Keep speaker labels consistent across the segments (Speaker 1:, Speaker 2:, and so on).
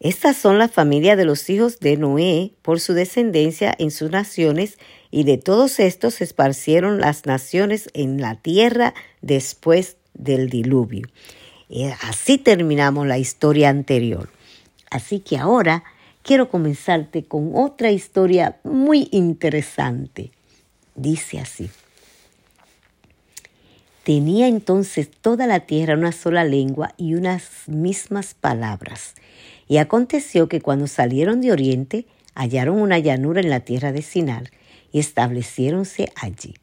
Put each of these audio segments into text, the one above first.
Speaker 1: Estas son las familias de los hijos de Noé por su descendencia en sus naciones, y de todos estos se esparcieron las naciones en la tierra después del diluvio. Y así terminamos la historia anterior. Así que ahora quiero comenzarte con otra historia muy interesante. Dice así. Tenía entonces toda la tierra una sola lengua y unas mismas palabras. Y aconteció que cuando salieron de oriente, hallaron una llanura en la tierra de Sinar y estableciéronse allí.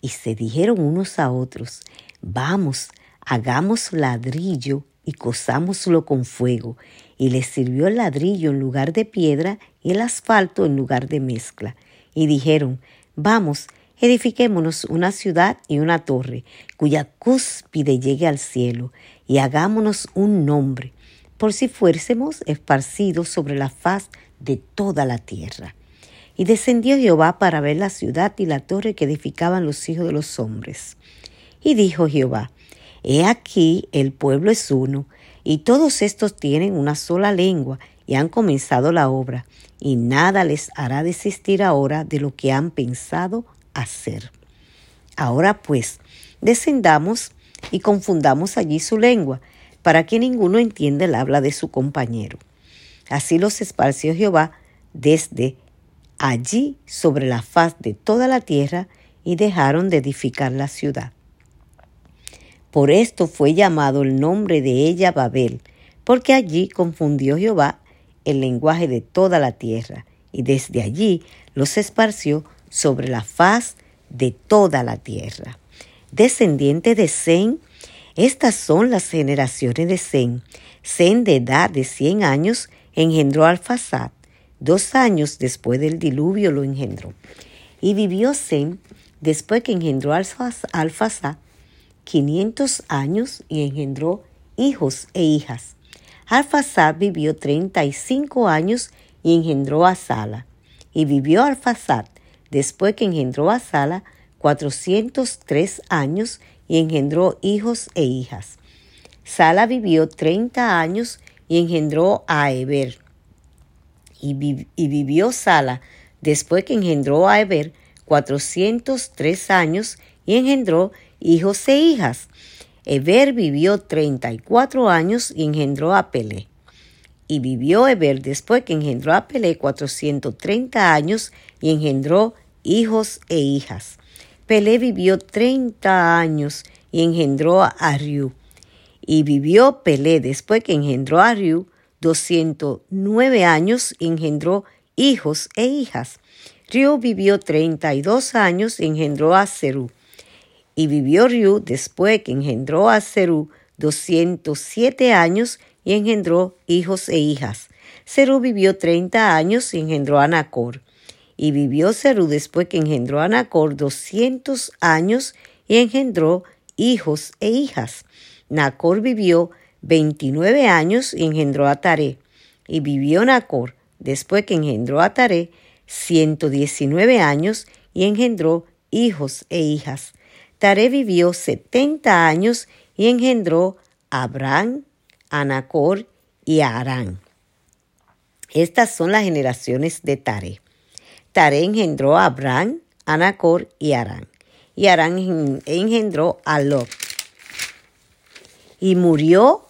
Speaker 1: Y se dijeron unos a otros, vamos, hagamos ladrillo y cosámoslo con fuego. Y les sirvió el ladrillo en lugar de piedra y el asfalto en lugar de mezcla. Y dijeron, vamos, edifiquémonos una ciudad y una torre, cuya cúspide llegue al cielo, y hagámonos un nombre, por si fuésemos esparcidos sobre la faz de toda la tierra. Y descendió Jehová para ver la ciudad y la torre que edificaban los hijos de los hombres. Y dijo Jehová, He aquí el pueblo es uno, y todos estos tienen una sola lengua, y han comenzado la obra, y nada les hará desistir ahora de lo que han pensado hacer. Ahora pues, descendamos y confundamos allí su lengua, para que ninguno entienda el habla de su compañero. Así los esparció Jehová desde allí sobre la faz de toda la tierra, y dejaron de edificar la ciudad. Por esto fue llamado el nombre de ella Babel, porque allí confundió Jehová el lenguaje de toda la tierra, y desde allí los esparció sobre la faz de toda la tierra. Descendiente de Zen, estas son las generaciones de Zen. Zen de edad de cien años engendró Alfasad. Dos años después del diluvio lo engendró. Y vivió Zen después que engendró a Alfasad 500 años y engendró hijos e hijas. Alfasad vivió 35 años y engendró a Sala. Y vivió Alfasad, después que engendró a Sala, 403 años y engendró hijos e hijas. Sala vivió 30 años y engendró a Eber. Y, y vivió Sala, después que engendró a Eber, 403 años y engendró hijos e hijas. Eber vivió 34 años y engendró a Pelé. Y vivió Eber después que engendró a Pelé 430 años y engendró hijos e hijas. Pelé vivió 30 años y engendró a Riu. Y vivió Pelé después que engendró a Riu 209 años y engendró hijos e hijas. Riu vivió 32 años y engendró a Serú. Y vivió Riu después que engendró a Serú 207 años y engendró hijos e hijas. Serú vivió 30 años y engendró a Nacor. Y vivió Serú después que engendró a Nacor 200 años y engendró hijos e hijas. Nacor vivió 29 años y engendró a Taré. Y vivió Nacor después que engendró a Taré 119 años y engendró hijos e hijas. Taré vivió setenta años y engendró a Abraham, a Nacor y a Arán. Estas son las generaciones de Taré. Taré engendró a Abraham, a Nacor y Arán. Y Arán engendró a Lot. Y murió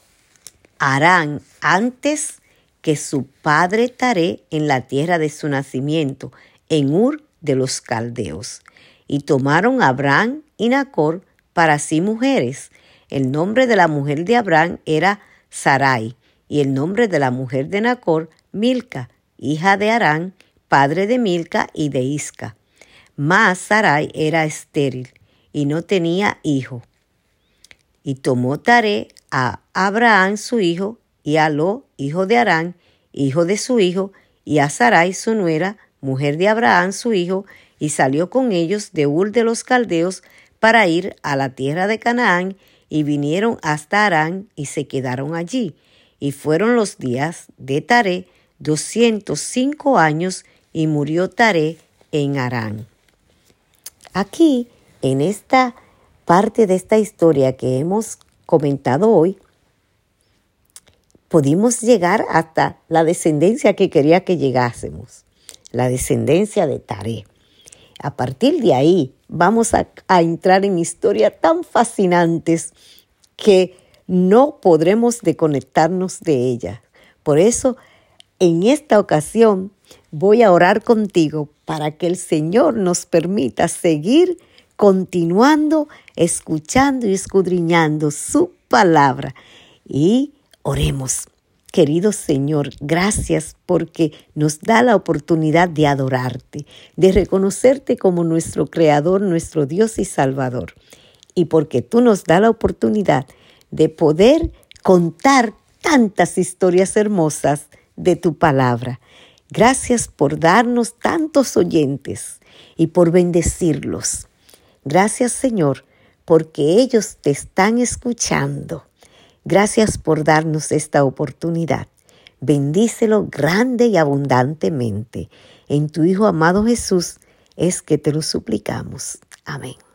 Speaker 1: Arán antes que su padre Taré en la tierra de su nacimiento, en Ur de los Caldeos. Y tomaron a Abraham y Nacor para sí mujeres. El nombre de la mujer de Abraham era Sarai, y el nombre de la mujer de Nacor, Milca, hija de Arán, padre de Milca y de Isca. Mas Sarai era estéril y no tenía hijo. Y tomó Taré a Abraham su hijo, y a Lo, hijo de Arán, hijo de su hijo, y a Sarai su nuera, mujer de Abraham su hijo, y salió con ellos de Ur de los Caldeos para ir a la tierra de Canaán, y vinieron hasta Arán y se quedaron allí. Y fueron los días de Taré doscientos cinco años, y murió Taré en Arán. Aquí, en esta parte de esta historia que hemos comentado hoy, pudimos llegar hasta la descendencia que quería que llegásemos, la descendencia de Taré. A partir de ahí vamos a, a entrar en historias tan fascinantes que no podremos desconectarnos de ella. Por eso, en esta ocasión, voy a orar contigo para que el Señor nos permita seguir continuando, escuchando y escudriñando su palabra. Y oremos. Querido Señor, gracias porque nos da la oportunidad de adorarte, de reconocerte como nuestro Creador, nuestro Dios y Salvador. Y porque tú nos da la oportunidad de poder contar tantas historias hermosas de tu palabra. Gracias por darnos tantos oyentes y por bendecirlos. Gracias Señor, porque ellos te están escuchando. Gracias por darnos esta oportunidad. Bendícelo grande y abundantemente. En tu Hijo amado Jesús es que te lo suplicamos. Amén.